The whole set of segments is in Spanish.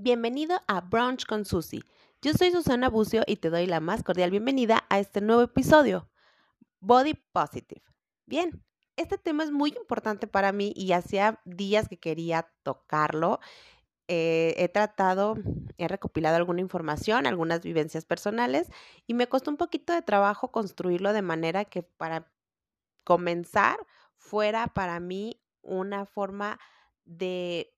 Bienvenido a Brunch con Susi. Yo soy Susana Bucio y te doy la más cordial bienvenida a este nuevo episodio, Body Positive. Bien, este tema es muy importante para mí y hacía días que quería tocarlo. Eh, he tratado, he recopilado alguna información, algunas vivencias personales y me costó un poquito de trabajo construirlo de manera que para comenzar fuera para mí una forma de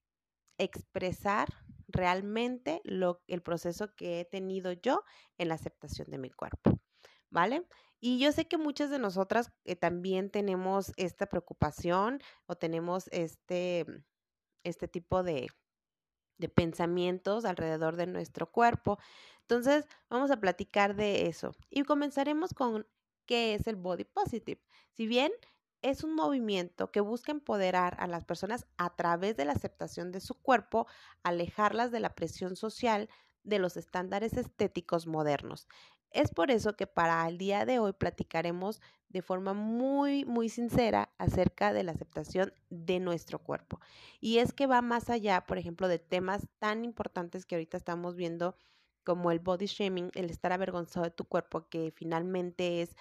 expresar realmente lo, el proceso que he tenido yo en la aceptación de mi cuerpo, ¿vale? Y yo sé que muchas de nosotras eh, también tenemos esta preocupación o tenemos este, este tipo de, de pensamientos alrededor de nuestro cuerpo. Entonces, vamos a platicar de eso y comenzaremos con qué es el body positive. Si bien es un movimiento que busca empoderar a las personas a través de la aceptación de su cuerpo, alejarlas de la presión social de los estándares estéticos modernos. Es por eso que para el día de hoy platicaremos de forma muy, muy sincera acerca de la aceptación de nuestro cuerpo. Y es que va más allá, por ejemplo, de temas tan importantes que ahorita estamos viendo como el body shaming, el estar avergonzado de tu cuerpo, que finalmente es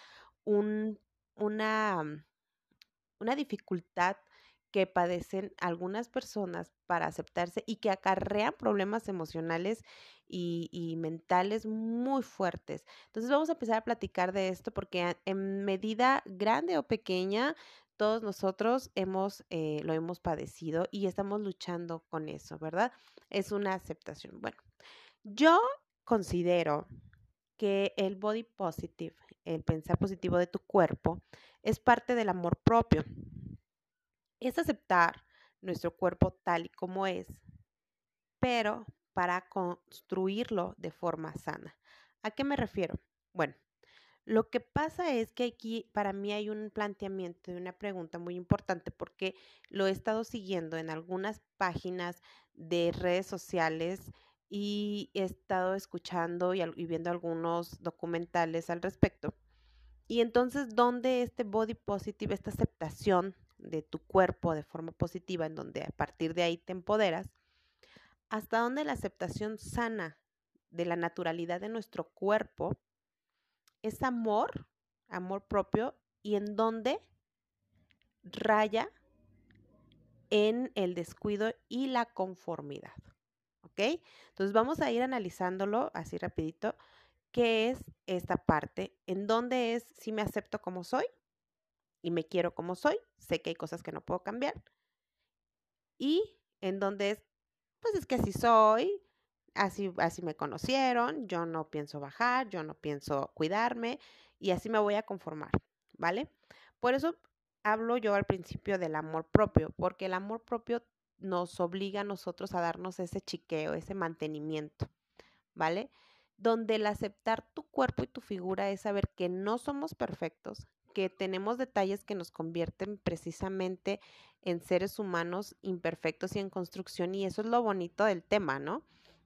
un, una una dificultad que padecen algunas personas para aceptarse y que acarrean problemas emocionales y, mentales muy fuertes. Entonces vamos a empezar a platicar de esto porque en medida grande o pequeña, todos nosotros hemos, eh, lo hemos padecido y estamos luchando con eso, ¿verdad? Es una aceptación. Bueno, yo considero que el body positive, el pensar positivo de tu cuerpo, es parte del amor propio. Es aceptar nuestro cuerpo tal y como es, pero para construirlo de forma sana. ¿A qué me refiero? Bueno, lo que pasa es que aquí para mí hay un planteamiento de una pregunta muy importante porque lo he estado siguiendo en algunas páginas de redes sociales y he estado escuchando y, viendo algunos documentales al respecto. Y entonces, ¿dónde este body positive, esta aceptación de tu cuerpo de forma positiva, en donde a partir de ahí te empoderas, hasta dónde la aceptación sana de la naturalidad de nuestro cuerpo es amor, amor propio, y en dónde raya en el descuido y la conformidad. ¿Ok? Entonces vamos a ir analizándolo así rapidito qué es esta parte, en dónde es si me acepto como soy y me quiero como soy, sé que hay cosas que no puedo cambiar, y en dónde es, pues es que así soy, así, así me conocieron, yo no pienso bajar, yo no pienso cuidarme y así me voy a conformar, ¿vale? Por eso hablo yo al principio del amor propio, porque el amor propio nos obliga a nosotros a darnos ese chiqueo, ese mantenimiento, ¿vale? donde el aceptar tu cuerpo y tu figura es saber que no somos perfectos, que tenemos detalles que nos convierten precisamente en seres humanos imperfectos y en construcción y eso es lo bonito del tema, ¿no?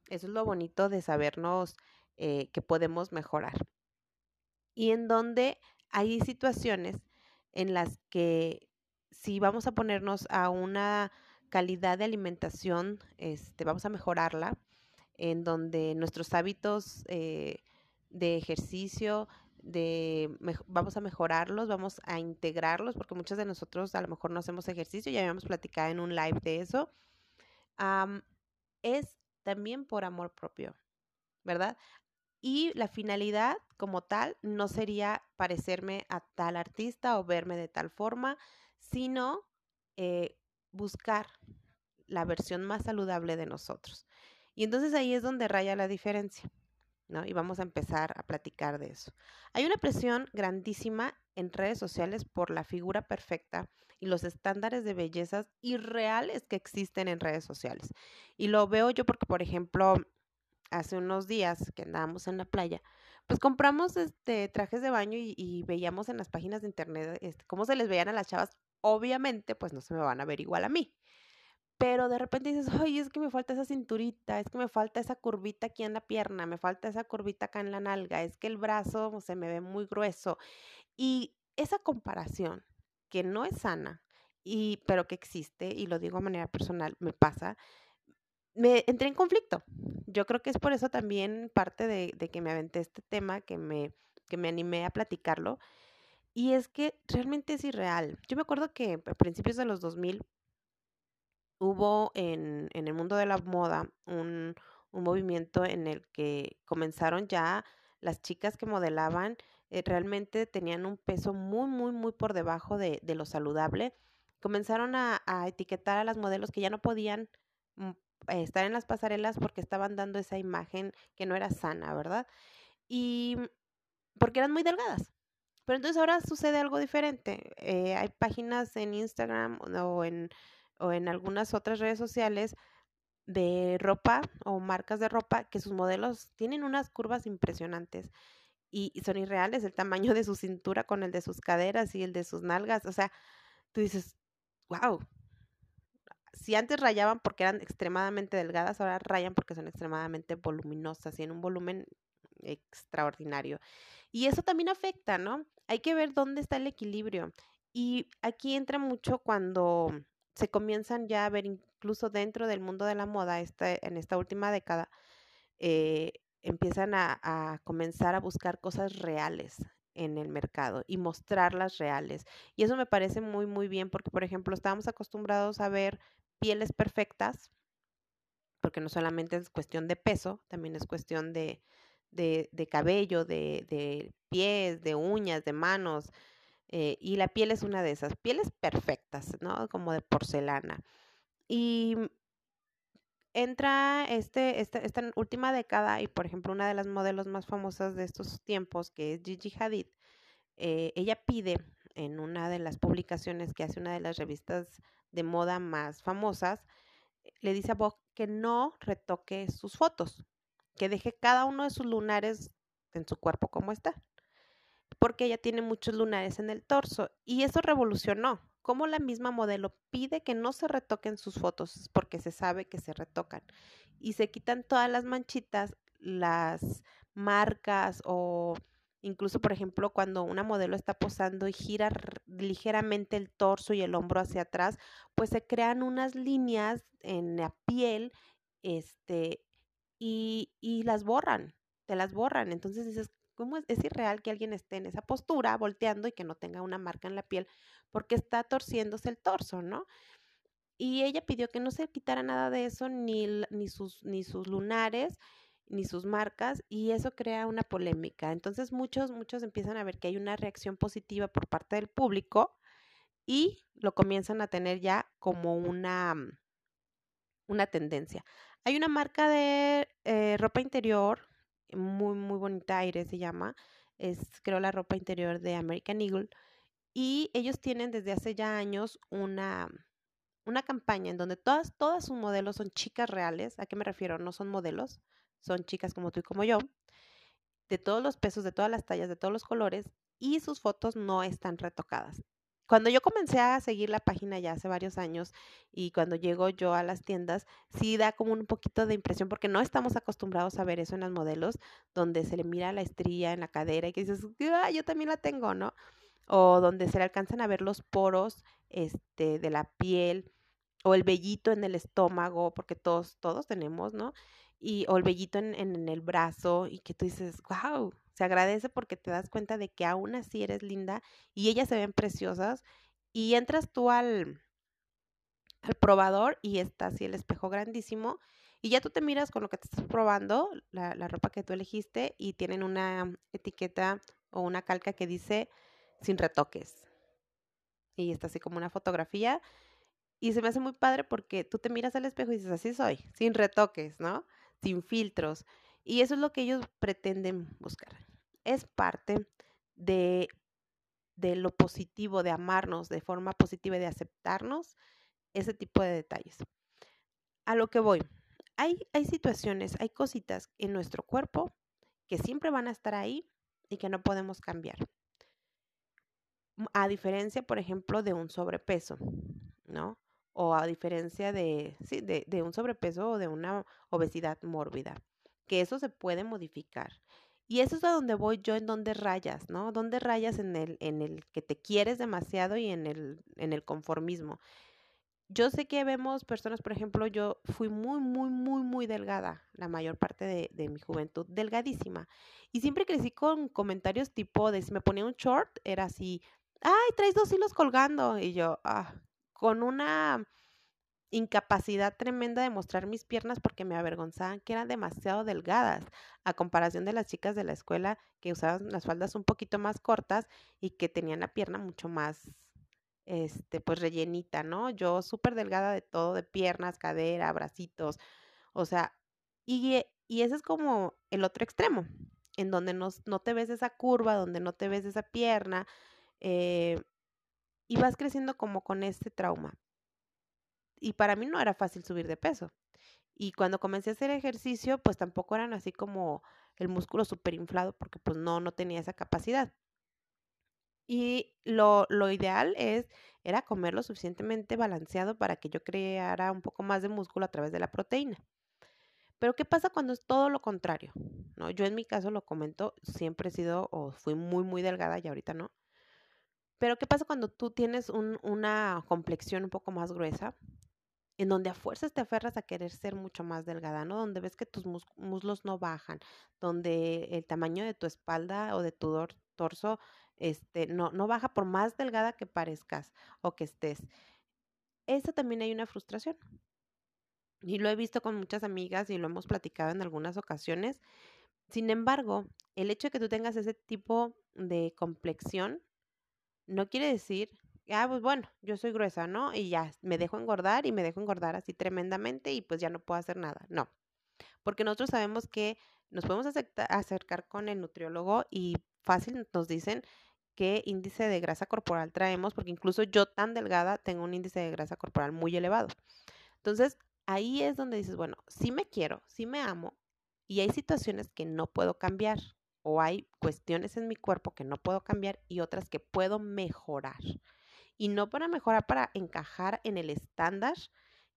Eso es lo bonito de sabernos eh, que podemos mejorar. Y en donde hay situaciones en las que si vamos a ponernos a una calidad de alimentación, este, vamos a mejorarla, en donde nuestros hábitos eh, de ejercicio, de vamos a mejorarlos, vamos a integrarlos, porque muchos de nosotros a lo mejor no hacemos ejercicio, ya habíamos platicado en un live de eso, es también por amor propio, ¿verdad? Y la finalidad como tal no sería parecerme a tal artista o verme de tal forma, sino eh, buscar la versión más saludable de nosotros. Y entonces ahí es donde raya la diferencia, ¿no? Y vamos a empezar a platicar de eso. Hay una presión grandísima en redes sociales por la figura perfecta y los estándares de bellezas irreales que existen en redes sociales. Y lo veo yo porque, por ejemplo, hace unos días que andábamos en la playa, pues compramos este trajes de baño y, veíamos en las páginas de internet este, cómo se les veían a las chavas. Obviamente, pues no se me van a ver igual a mí pero de repente dices, ay, es que me falta esa cinturita, es que me falta esa curvita aquí en la pierna, me falta esa curvita acá en la nalga, es que el brazo se me ve muy grueso. Y esa comparación, que no es sana, y, pero que existe, y lo digo de manera personal, me pasa, me entré en conflicto. Yo creo que es por eso también parte de, de que me aventé este tema, que me, que me animé a platicarlo. Y es que realmente es irreal. Yo me acuerdo que a principios de los 2000 hubo en, en el mundo de la moda un, un movimiento en el que comenzaron ya las chicas que modelaban eh, realmente tenían un peso muy, muy, muy por debajo de, de lo saludable. Comenzaron a, etiquetar a las modelos que ya no podían mm, estar en las pasarelas porque estaban dando esa imagen que no era sana, ¿verdad? Y porque eran muy delgadas. Pero entonces ahora sucede algo diferente. Eh, hay páginas en Instagram o en, o en algunas otras redes sociales de ropa o marcas de ropa que sus modelos tienen unas curvas impresionantes y, y, son irreales, el tamaño de su cintura con el de sus caderas y el de sus nalgas. O sea, tú dices, wow. Si antes rayaban porque eran extremadamente delgadas, ahora rayan porque son extremadamente voluminosas y en un volumen extraordinario. Y eso también afecta, ¿no? Hay que ver dónde está el equilibrio. Y aquí entra mucho cuando se comienzan ya a ver incluso dentro del mundo de la moda este, en esta última década, eh, empiezan a, a, comenzar a buscar cosas reales en el mercado y mostrarlas reales. Y eso me parece muy, muy bien porque, por ejemplo, estábamos acostumbrados a ver pieles perfectas, porque no solamente es cuestión de peso, también es cuestión de, de, de cabello, de, de, pies, de uñas, de manos. Eh, y la piel es una de esas, pieles perfectas, ¿no? Como de porcelana. Y entra este, esta, esta última década y, por ejemplo, una de las modelos más famosas de estos tiempos, que es Gigi Hadid, eh, ella pide en una de las publicaciones que hace una de las revistas de moda más famosas, le dice a Vogue que no retoque sus fotos, que deje cada uno de sus lunares en su cuerpo como está, porque ella tiene muchos lunares en el torso y eso revolucionó. Como la misma modelo pide que no se retoquen sus fotos porque se sabe que se retocan y se quitan todas las manchitas, las marcas o incluso, por ejemplo, cuando una modelo está posando y gira ligeramente el torso y el hombro hacia atrás, pues se crean unas líneas en la piel este, y, las borran, te las borran. Entonces dices, ¿cómo es, es irreal que alguien esté en esa postura, volteando y que no tenga una marca en la piel porque está torciéndose el torso, ¿no? Y ella pidió que no se quitara nada de eso, ni, ni, sus, ni sus lunares, ni sus marcas, y eso crea una polémica. Entonces muchos, muchos empiezan a ver que hay una reacción positiva por parte del público y lo comienzan a tener ya como una, una tendencia. Hay una marca de eh, ropa interior muy, muy bonita, Aire se llama. Es, creo, la ropa interior de American Eagle. Y ellos tienen desde hace ya años una, una campaña en donde todas, todas sus modelos son chicas reales. ¿A qué me refiero? No son modelos, son chicas como tú y como yo, de todos los pesos, de todas las tallas, de todos los colores, y sus fotos no están retocadas cuando yo comencé a seguir la página ya hace varios años y cuando llego yo a las tiendas, sí da como un poquito de impresión porque no estamos acostumbrados a ver eso en las modelos, donde se le mira la estría en la cadera y que dices, ah, yo también la tengo, ¿no? O donde se le alcanzan a ver los poros este, de la piel o el vellito en el estómago, porque todos, todos tenemos, ¿no? Y, o el vellito en, en, en el brazo y que tú dices, wow, se agradece porque te das cuenta de que aún así eres linda y ellas se ven preciosas y entras tú al, al probador y está así el espejo grandísimo y ya tú te miras con lo que te estás probando, la, la ropa que tú elegiste y tienen una etiqueta o una calca que dice sin retoques. Y está así como una fotografía y se me hace muy padre porque tú te miras al espejo y dices, así soy, sin retoques, ¿no? Sin filtros. Y eso es lo que ellos pretenden buscar. Es parte de, de lo positivo, de amarnos de forma positiva y de aceptarnos ese tipo de detalles. A lo que voy, hay, hay situaciones, hay cositas en nuestro cuerpo que siempre van a estar ahí y que no podemos cambiar. A diferencia, por ejemplo, de un sobrepeso, ¿no? O a diferencia de, sí, de, de un sobrepeso o de una obesidad mórbida que eso se puede modificar. Y eso es a donde voy yo, en donde rayas, ¿no? Donde rayas en el, en el que te quieres demasiado y en el, en el conformismo. yo sé que vemos personas, por ejemplo, yo fui muy, muy, muy, muy delgada la mayor parte de, de, mi juventud, delgadísima. Y siempre crecí con comentarios tipo de si me ponía un short, era así, ay, traes dos hilos colgando. Y yo, ah, con una incapacidad tremenda de mostrar mis piernas porque me avergonzaban que eran demasiado delgadas a comparación de las chicas de la escuela que usaban las faldas un poquito más cortas y que tenían la pierna mucho más este pues rellenita, ¿no? Yo súper delgada de todo, de piernas, cadera, bracitos, o sea, y, y ese es como el otro extremo, en donde no, no te ves esa curva, donde no te ves esa pierna, eh, y vas creciendo como con este trauma y para mí no era fácil subir de peso. Y cuando comencé a hacer ejercicio, pues tampoco eran así como el músculo súper inflado, porque pues no, no tenía esa capacidad. Y lo, lo, ideal es, era comer lo suficientemente balanceado para que yo creara un poco más de músculo a través de la proteína. Pero ¿qué pasa cuando es todo lo contrario? ¿No? Yo en mi caso lo comento, siempre he sido o fui muy, muy delgada y ahorita no. Pero ¿qué pasa cuando tú tienes un, una complexión un poco más gruesa? En donde a fuerzas te aferras a querer ser mucho más delgada, ¿no? Donde ves que tus muslos no bajan, donde el tamaño de tu espalda o de tu torso este, no, no baja por más delgada que parezcas o que estés. Eso también hay una frustración. Y lo he visto con muchas amigas y lo hemos platicado en algunas ocasiones. Sin embargo, el hecho de que tú tengas ese tipo de complexión no quiere decir ah, pues bueno, yo soy gruesa, ¿no? Y ya me dejo engordar y me dejo engordar así tremendamente y pues ya no puedo hacer nada. No, porque nosotros sabemos que nos podemos acercar con el nutriólogo y fácil nos dicen qué índice de grasa corporal traemos, porque incluso yo tan delgada tengo un índice de grasa corporal muy elevado. Entonces, ahí es donde dices, bueno, sí me quiero, sí me amo, y hay situaciones que no puedo cambiar, o hay cuestiones en mi cuerpo que no puedo cambiar y otras que puedo mejorar y no para mejorar, para encajar en el estándar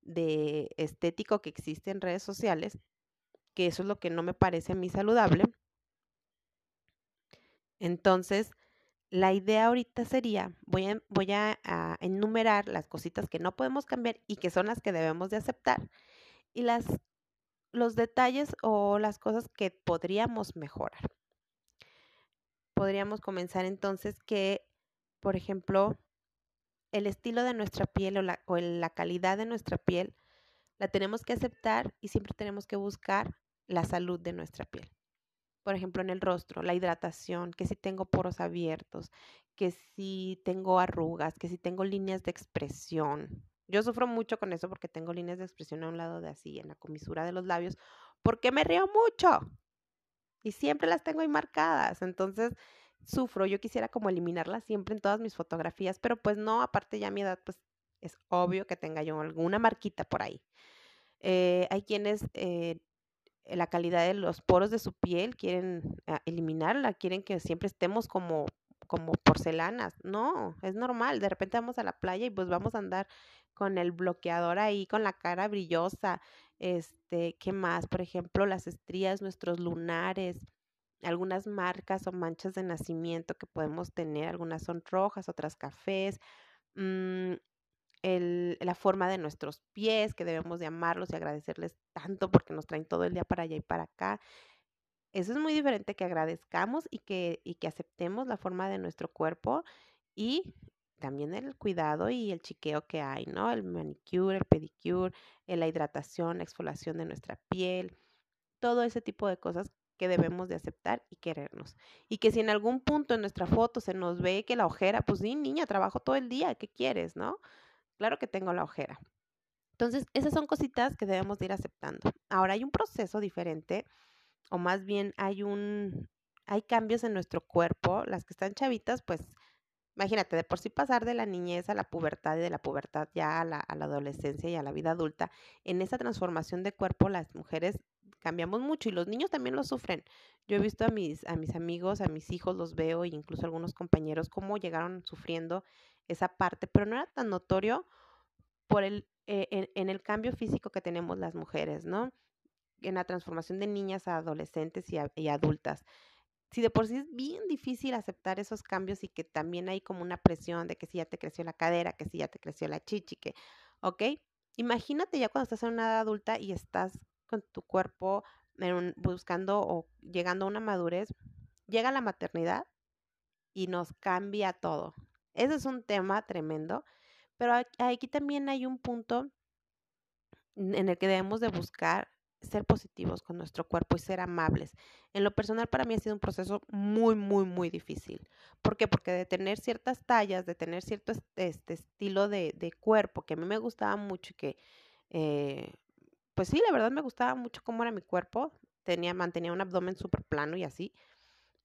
de estético que existe en redes sociales, que eso es lo que no me parece a mí saludable. Entonces, la idea ahorita sería, voy a, voy a, enumerar las cositas que no podemos cambiar y que son las que debemos de aceptar y las, los detalles o las cosas que podríamos mejorar. Podríamos comenzar entonces que, por ejemplo, el estilo de nuestra piel o la, calidad de nuestra piel la tenemos que aceptar y siempre tenemos que buscar la salud de nuestra piel. Por ejemplo, en el rostro, la hidratación, que si tengo poros abiertos, que si tengo arrugas, que si tengo líneas de expresión. Yo sufro mucho con eso porque tengo líneas de expresión a un lado de así, en la comisura de los labios, porque me río mucho y siempre las tengo ahí marcadas. Entonces, sufro, yo quisiera como eliminarla siempre en todas mis fotografías, pero pues no, aparte ya a mi edad, pues es obvio que tenga yo alguna marquita por ahí. Eh, hay quienes eh, la calidad de los poros de su piel quieren ah, eliminarla, quieren que siempre estemos como como porcelanas. No, es normal. De repente vamos a la playa y pues vamos a andar con el bloqueador ahí, con la cara brillosa. Este, ¿qué más? Por ejemplo, las estrías, nuestros lunares, algunas marcas o manchas de nacimiento que podemos tener, algunas son rojas, otras cafés, mm, la forma de nuestros pies, que debemos de amarlos y agradecerles tanto porque nos traen todo el día para allá y para acá. Eso es muy diferente que agradezcamos y que, y que aceptemos la forma de nuestro cuerpo y también el cuidado y el chiqueo que hay, ¿no? El manicure, el pedicure, la hidratación, la exfoliación de nuestra piel, todo ese tipo de cosas que debemos de aceptar y querernos. Y que si en algún punto en nuestra foto se nos ve que la ojera, pues sí, niña, trabajo todo el día, ¿qué quieres, no? Claro que tengo la ojera. Entonces, esas son cositas que debemos de ir aceptando. Ahora hay un proceso diferente, o más bien hay un, hay cambios en nuestro cuerpo. Las que están chavitas, pues, imagínate, de por sí pasar de la niñez a la pubertad y de la pubertad ya a la, a la adolescencia y a la vida adulta, en esa transformación de cuerpo las mujeres cambiamos mucho y los niños también lo sufren. Yo he visto a mis, a mis amigos, a mis hijos, los veo e incluso algunos compañeros cómo llegaron sufriendo esa parte, pero no era tan notorio por el, eh, en, el cambio físico que tenemos las mujeres, ¿no? En la transformación de niñas a adolescentes y, y adultas. Si de por sí es bien difícil aceptar esos cambios y que también hay como una presión de que si ya te creció la cadera, que si ya te creció la chichi, que ¿ok? Imagínate ya cuando estás en una edad adulta y estás con tu cuerpo buscando o llegando a una madurez, llega la maternidad y nos cambia todo. Ese es un tema tremendo, pero aquí también hay un punto en el que debemos de buscar ser positivos con nuestro cuerpo y ser amables. En lo personal para mí ha sido un proceso muy, muy, muy difícil. ¿Por qué? Porque de tener ciertas tallas, de tener cierto este estilo de, cuerpo que a mí me gustaba mucho y que, eh, pues sí, la verdad me gustaba mucho cómo era mi cuerpo. Tenía, mantenía un abdomen súper plano y así.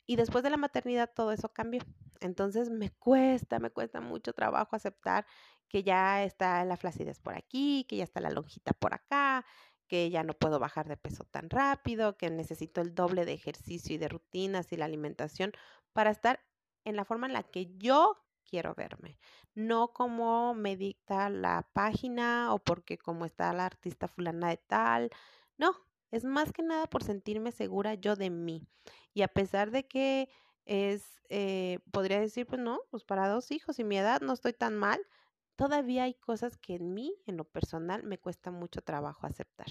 Y después de la maternidad todo eso cambió. Entonces me cuesta, me cuesta mucho trabajo aceptar que ya está la flacidez por aquí, que ya está la lonjita por acá, que ya no puedo bajar de peso tan rápido, que necesito el doble de ejercicio y de rutinas y la alimentación para estar en la forma en la que yo quiero verme, no como me dicta la página o porque como está la artista fulana de tal, no, es más que nada por sentirme segura yo de mí. Y a pesar de que es, eh, podría decir, pues no, pues para dos hijos y mi edad no estoy tan mal, todavía hay cosas que en mí, en lo personal, me cuesta mucho trabajo aceptar.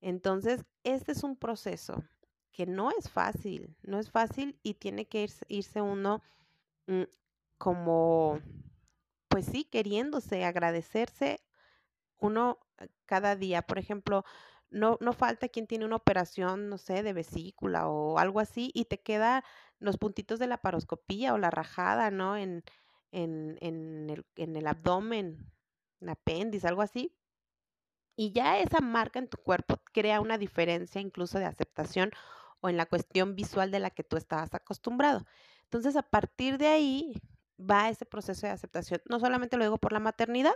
Entonces, este es un proceso que no es fácil, no es fácil y tiene que irse, uno mm, como, pues sí, queriéndose, agradecerse uno eh, cada día. Por ejemplo, no, no falta quien tiene una operación, no sé, de vesícula o algo así y te queda los puntitos de la paroscopía o la rajada, ¿no? En, en, en, el, en el abdomen, en apéndice, algo así. Y ya esa marca en tu cuerpo crea una diferencia incluso de aceptación o en la cuestión visual de la que tú estabas acostumbrado. Entonces, a partir de ahí va ese proceso de aceptación. No solamente lo digo por la maternidad,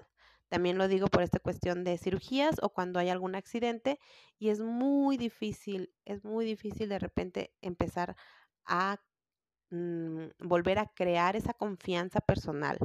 también lo digo por esta cuestión de cirugías o cuando hay algún accidente y es muy difícil, es muy difícil de repente empezar a Mm, volver a crear esa confianza personal.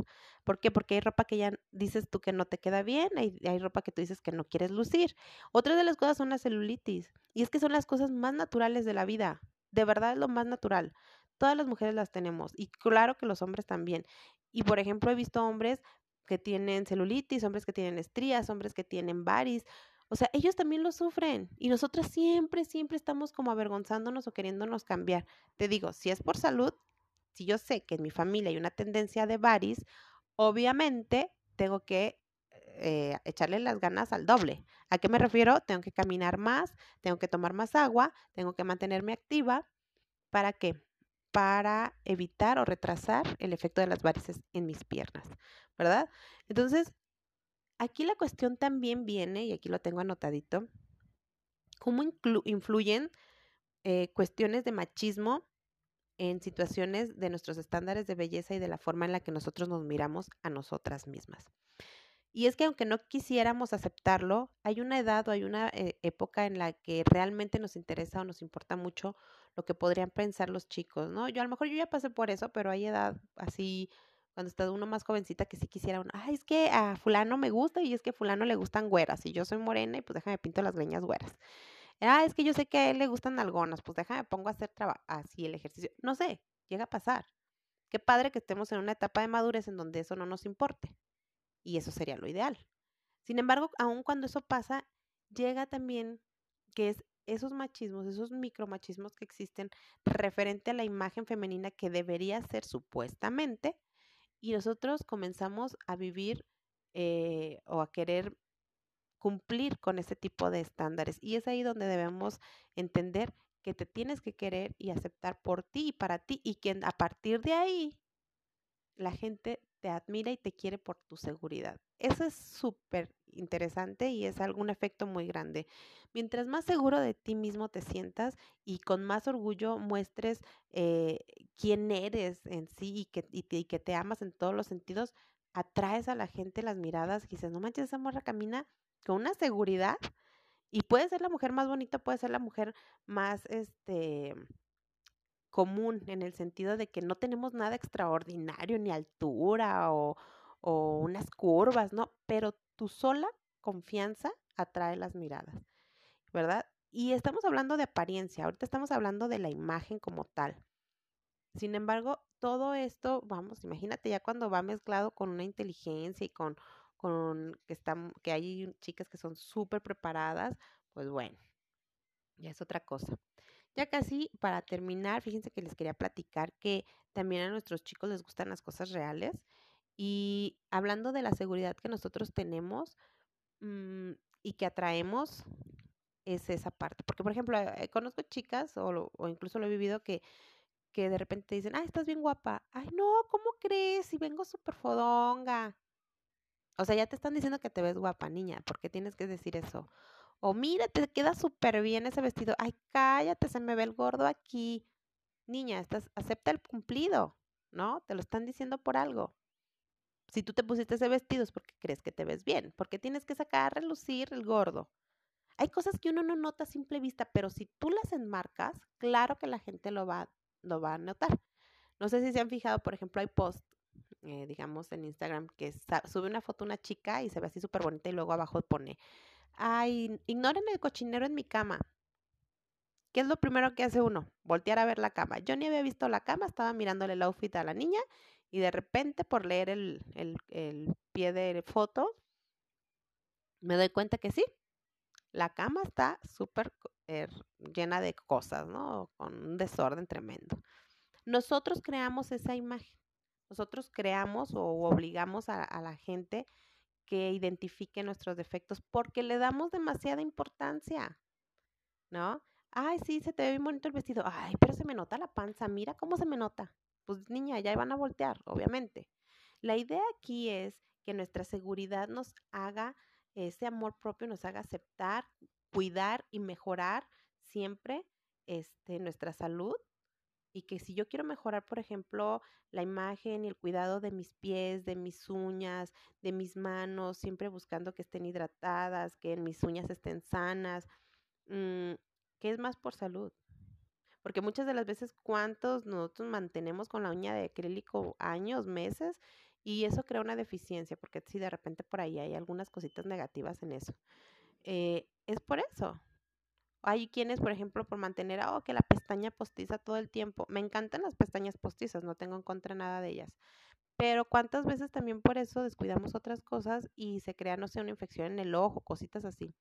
¿Por qué? Porque hay ropa que ya dices tú que no te queda bien, hay, hay ropa que tú dices que no quieres lucir. Otra de las cosas son la celulitis. Y es que son las cosas más naturales de la vida. De verdad es lo más natural. Todas las mujeres las tenemos y claro que los hombres también. Y por ejemplo, he visto hombres que tienen celulitis, hombres que tienen estrías, hombres que tienen varis, o sea, ellos también lo sufren y nosotras siempre, siempre estamos como avergonzándonos o queriéndonos cambiar. Te digo, si es por salud, si yo sé que en mi familia hay una tendencia de varis, obviamente tengo que eh, echarle las ganas al doble. ¿A qué me refiero? Tengo que caminar más, tengo que tomar más agua, tengo que mantenerme activa. ¿Para qué? Para evitar o retrasar el efecto de las varices en mis piernas, ¿verdad? Entonces, Aquí la cuestión también viene, y aquí lo tengo anotadito, cómo influyen eh, cuestiones de machismo en situaciones de nuestros estándares de belleza y de la forma en la que nosotros nos miramos a nosotras mismas. Y es que aunque no quisiéramos aceptarlo, hay una edad o hay una eh, época en la que realmente nos interesa o nos importa mucho lo que podrían pensar los chicos, ¿no? Yo a lo mejor yo ya pasé por eso, pero hay edad así cuando está uno más jovencita que sí quisiera uno, ay, es que a fulano me gusta y es que a fulano le gustan güeras y yo soy morena y pues déjame pinto las greñas güeras. Ah, es que yo sé que a él le gustan algonas, pues déjame pongo a hacer así el ejercicio. No sé, llega a pasar. Qué padre que estemos en una etapa de madurez en donde eso no nos importe. Y eso sería lo ideal. Sin embargo, aun cuando eso pasa, llega también que es esos machismos, esos micromachismos que existen referente a la imagen femenina que debería ser supuestamente y nosotros comenzamos a vivir eh, o a querer cumplir con ese tipo de estándares. Y es ahí donde debemos entender que te tienes que querer y aceptar por ti y para ti y que a partir de ahí la gente te admira y te quiere por tu seguridad. Eso es súper interesante y es algún efecto muy grande. Mientras más seguro de ti mismo te sientas y con más orgullo muestres eh, quién eres en sí y que, te amas en todos los sentidos, atraes a la gente las miradas y dices, no manches, esa morra camina con una seguridad y puede ser la mujer más bonita, puede ser la mujer más, este, común en el sentido de que no tenemos nada extraordinario, ni altura o, o unas curvas, ¿no? Pero tu sola confianza atrae las miradas, ¿verdad? Y estamos hablando de apariencia, ahorita estamos hablando de la imagen como tal. Sin embargo, todo esto, vamos, imagínate ya cuando va mezclado con una inteligencia y con, con que están, que hay chicas que son súper preparadas, pues bueno, ya es otra cosa. Ya casi para terminar, fíjense que les quería platicar que también a nuestros chicos les gustan las cosas reales. Y hablando de la seguridad que nosotros tenemos mm, y que atraemos, es esa parte. Porque, por ejemplo, eh, conozco chicas o, incluso lo he vivido que, que de repente te dicen, ay, estás bien guapa. Ay, no, ¿cómo crees? Si vengo súper fodonga. O sea, ya te están diciendo que te ves guapa, niña. ¿Por qué tienes que decir eso? O mira, te queda súper bien ese vestido. Ay, cállate, se me ve el gordo aquí. Niña, estás, acepta el cumplido, ¿no? Te lo están diciendo por algo. Si tú te pusiste ese vestido es porque crees que te ves bien, porque tienes que sacar a relucir el gordo. Hay cosas que uno no nota a simple vista, pero si tú las enmarcas, claro que la gente lo va, lo va a notar. No sé si se han fijado, por ejemplo, hay post, eh, digamos, en Instagram que sube una foto una chica y se ve así súper bonita y luego abajo pone, ay, ignoren el cochinero en mi cama. ¿Qué es lo primero que hace uno? Voltear a ver la cama. Yo ni había visto la cama, estaba mirándole el outfit a la niña y de repente por leer el, el pie de foto, me doy cuenta que sí, la cama está súper er, llena de cosas, ¿no? Con un desorden tremendo. Nosotros creamos esa imagen. Nosotros creamos o obligamos a, a la gente que identifique nuestros defectos porque le damos demasiada importancia, ¿no? Ay, sí, se te ve bien bonito el vestido. Ay, pero se me nota la panza. Mira cómo se me nota. Pues niña, ya van a voltear, obviamente. La idea aquí es que nuestra seguridad nos haga ese amor propio nos haga aceptar, cuidar y mejorar siempre este, nuestra salud. Y que si yo quiero mejorar, por ejemplo, la imagen y el cuidado de mis pies, de mis uñas, de mis manos, siempre buscando que estén hidratadas, que mis uñas estén sanas, mm, ¿qué es más por salud? Porque muchas de las veces, ¿cuántos nosotros mantenemos con la uña de acrílico años, meses? Y eso crea una deficiencia, porque si de repente por ahí hay algunas cositas negativas en eso. Eh, es por eso. Hay quienes, por ejemplo, por mantener, oh, que la pestaña postiza todo el tiempo. Me encantan las pestañas postizas, no tengo en contra nada de ellas. Pero cuántas veces también por eso descuidamos otras cosas y se crea, no sé, una infección en el ojo, cositas así.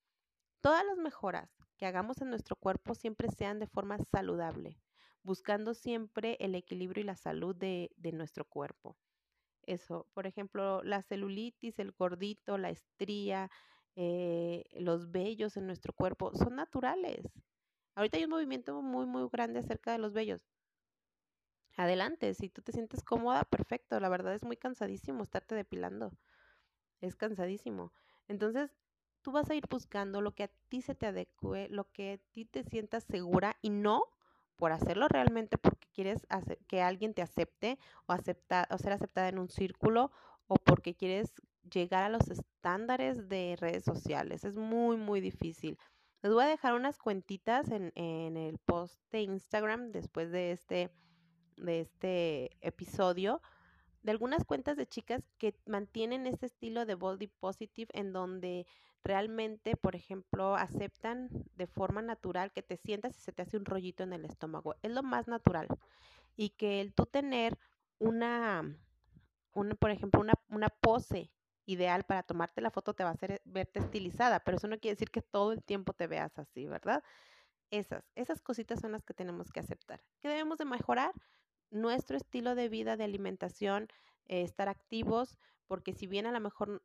Todas las mejoras que hagamos en nuestro cuerpo siempre sean de forma saludable, buscando siempre el equilibrio y la salud de, de nuestro cuerpo eso. Por ejemplo, la celulitis, el gordito, la estría, eh, los vellos en nuestro cuerpo son naturales. Ahorita hay un movimiento muy, muy grande acerca de los vellos. Adelante, si tú te sientes cómoda, perfecto. La verdad es muy cansadísimo estarte depilando. Es cansadísimo. Entonces, tú vas a ir buscando lo que a ti se te adecue, lo que a ti te sientas segura y no por hacerlo realmente porque quieres que alguien te acepte o, o ser aceptada en un círculo o porque quieres llegar a los estándares de redes sociales. Es muy, muy difícil. Les voy a dejar unas cuentitas en, en el post de Instagram después de este, de este episodio de algunas cuentas de chicas que mantienen este estilo de body positive en donde realmente, por ejemplo, aceptan de forma natural que te sientas y se te hace un rollito en el estómago. Es lo más natural. Y que el tú tener una, una por ejemplo, una, una pose ideal para tomarte la foto te va a hacer verte estilizada, pero eso no quiere decir que todo el tiempo te veas así, ¿verdad? Esas, esas cositas son las que tenemos que aceptar. ¿Qué debemos de mejorar? Nuestro estilo de vida, de alimentación, eh, estar activos, porque si bien a lo mejor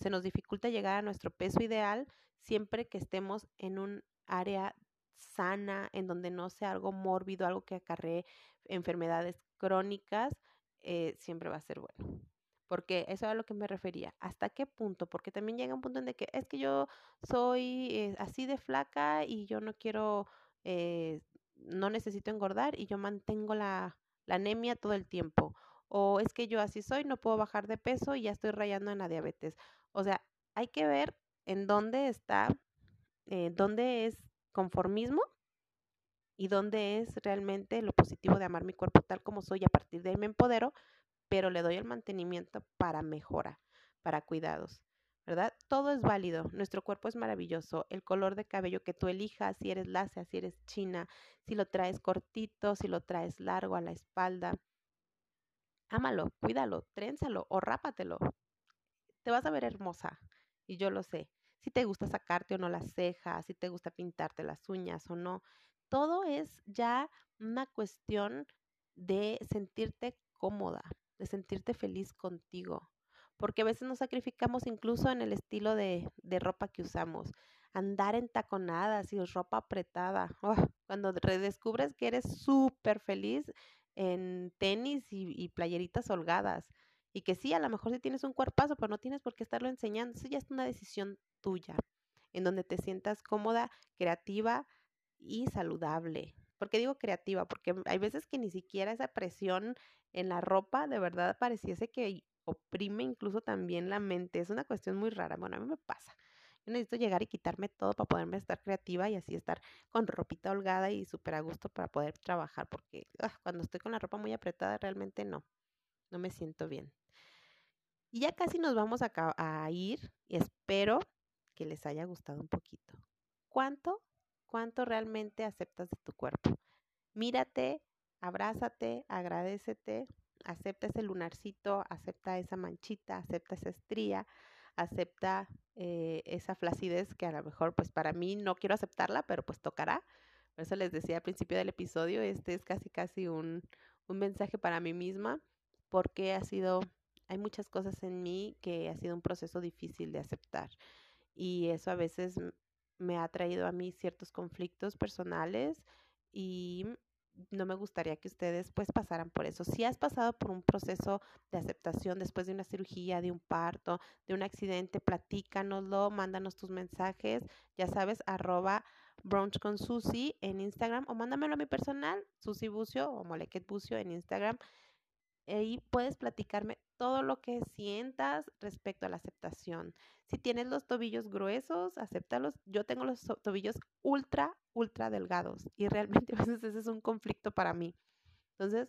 se nos dificulta llegar a nuestro peso ideal siempre que estemos en un área sana, en donde no sea algo mórbido, algo que acarree enfermedades crónicas, eh, siempre va a ser bueno. Porque eso es a lo que me refería. ¿Hasta qué punto? Porque también llega un punto en que es que yo soy eh, así de flaca y yo no quiero, eh, no necesito engordar y yo mantengo la, la anemia todo el tiempo o es que yo así soy, no puedo bajar de peso y ya estoy rayando en la diabetes. O sea, hay que ver en dónde está, eh, dónde es conformismo y dónde es realmente lo positivo de amar mi cuerpo tal como soy. A partir de ahí me empodero, pero le doy el mantenimiento para mejora, para cuidados. ¿verdad? Todo es válido, nuestro cuerpo es maravilloso, el color de cabello que tú elijas, si eres lacia, si eres china, si lo traes cortito, si lo traes largo a la espalda, ámalo, cuídalo, trénsalo o rápatelo. te vas a ver hermosa. Y yo lo sé. Si te gusta sacarte o no las cejas, si te gusta pintarte las uñas o no. Todo es ya una cuestión de sentirte cómoda, de sentirte feliz contigo. Porque a veces nos sacrificamos incluso en el estilo de, de ropa que usamos. Andar en taconadas y ropa apretada. Oh, cuando redescubres que eres súper feliz en tenis y, y, playeritas holgadas. Y que sí, a lo mejor sí tienes un cuerpazo, pero no tienes por qué estarlo enseñando. Eso ya es una decisión tuya, en donde te sientas cómoda, creativa y saludable. ¿Por qué digo creativa? Porque hay veces que ni siquiera esa presión en la ropa de verdad pareciese que oprime incluso también la mente. Es una cuestión muy rara. Bueno, a mí me pasa. Yo necesito llegar y quitarme todo para poderme estar creativa y así estar con ropita holgada y súper a gusto para poder trabajar, porque ah, cuando estoy con la ropa muy apretada realmente no, no me siento bien. Y ya casi nos vamos a, a ir y espero que les haya gustado un poquito. ¿Cuánto? ¿Cuánto realmente aceptas de tu cuerpo? Mírate, abrázate, agradecete, acepta ese lunarcito, acepta esa manchita, acepta esa estría, acepta eh, esa flacidez que a lo mejor pues para mí no quiero aceptarla, pero pues tocará. Por eso les decía al principio del episodio, este es casi casi un, un mensaje para mí misma, porque ha sido, hay muchas cosas en mí que ha sido un proceso difícil de aceptar. Y eso a veces me ha traído a mí ciertos conflictos personales y no me gustaría que ustedes pues pasaran por eso. Si has pasado por un proceso de aceptación después de una cirugía, de un parto, de un accidente, platícanoslo, mándanos tus mensajes, ya sabes, arroba brunch con en Instagram o mándamelo a mi personal, Susi Bucio o Moleket Bucio en Instagram. Ahí puedes platicarme todo lo que sientas respecto a la aceptación. Si tienes los tobillos gruesos, acéptalos. Yo tengo los tobillos ultra, ultra delgados y realmente a veces ese es un conflicto para mí. Entonces,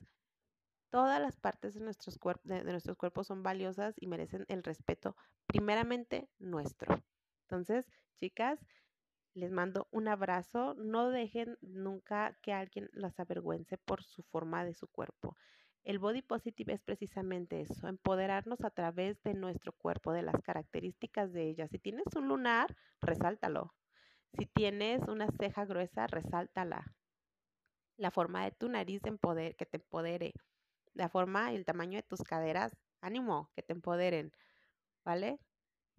todas las partes de nuestros, de, de nuestros cuerpos son valiosas y merecen el respeto, primeramente nuestro. Entonces, chicas, les mando un abrazo. No dejen nunca que alguien las avergüence por su forma de su cuerpo. El body positive es precisamente eso, empoderarnos a través de nuestro cuerpo, de las características de ella. Si tienes un lunar, resáltalo. Si tienes una ceja gruesa, resáltala. La forma de tu nariz que te empodere. La forma y el tamaño de tus caderas, ánimo, que te empoderen. ¿Vale?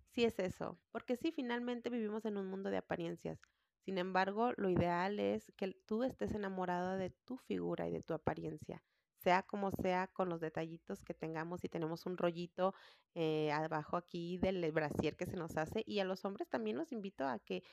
Sí es eso. Porque sí, finalmente vivimos en un mundo de apariencias. Sin embargo, lo ideal es que tú estés enamorada de tu figura y de tu apariencia sea como sea, con los detallitos que tengamos, si tenemos un rollito eh, abajo aquí del brasier que se nos hace, y a los hombres también los invito a que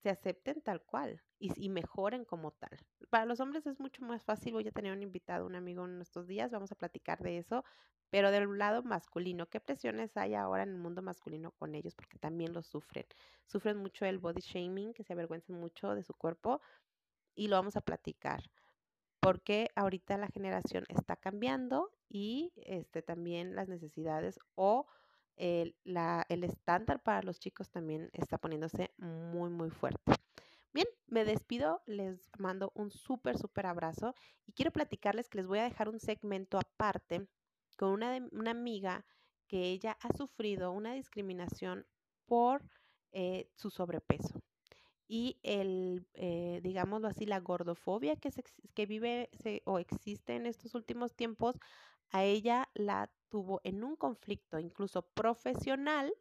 se acepten tal cual y, y, mejoren como tal. Para los hombres es mucho más fácil, voy a tener un invitado, un amigo en estos días, vamos a platicar de eso, pero del lado masculino, ¿qué presiones hay ahora en el mundo masculino con ellos? Porque también lo sufren. Sufren mucho el body shaming, que se avergüenzan mucho de su cuerpo y lo vamos a platicar porque ahorita la generación está cambiando y este, también las necesidades o el, la, el estándar para los chicos también está poniéndose muy, muy fuerte. Bien, me despido, les mando un súper, súper abrazo y quiero platicarles que les voy a dejar un segmento aparte con una, una amiga que ella ha sufrido una discriminación por eh, su sobrepeso y el, eh, digámoslo así, la gordofobia que, se, que vive o existe en estos últimos tiempos, a ella la tuvo en un conflicto incluso profesional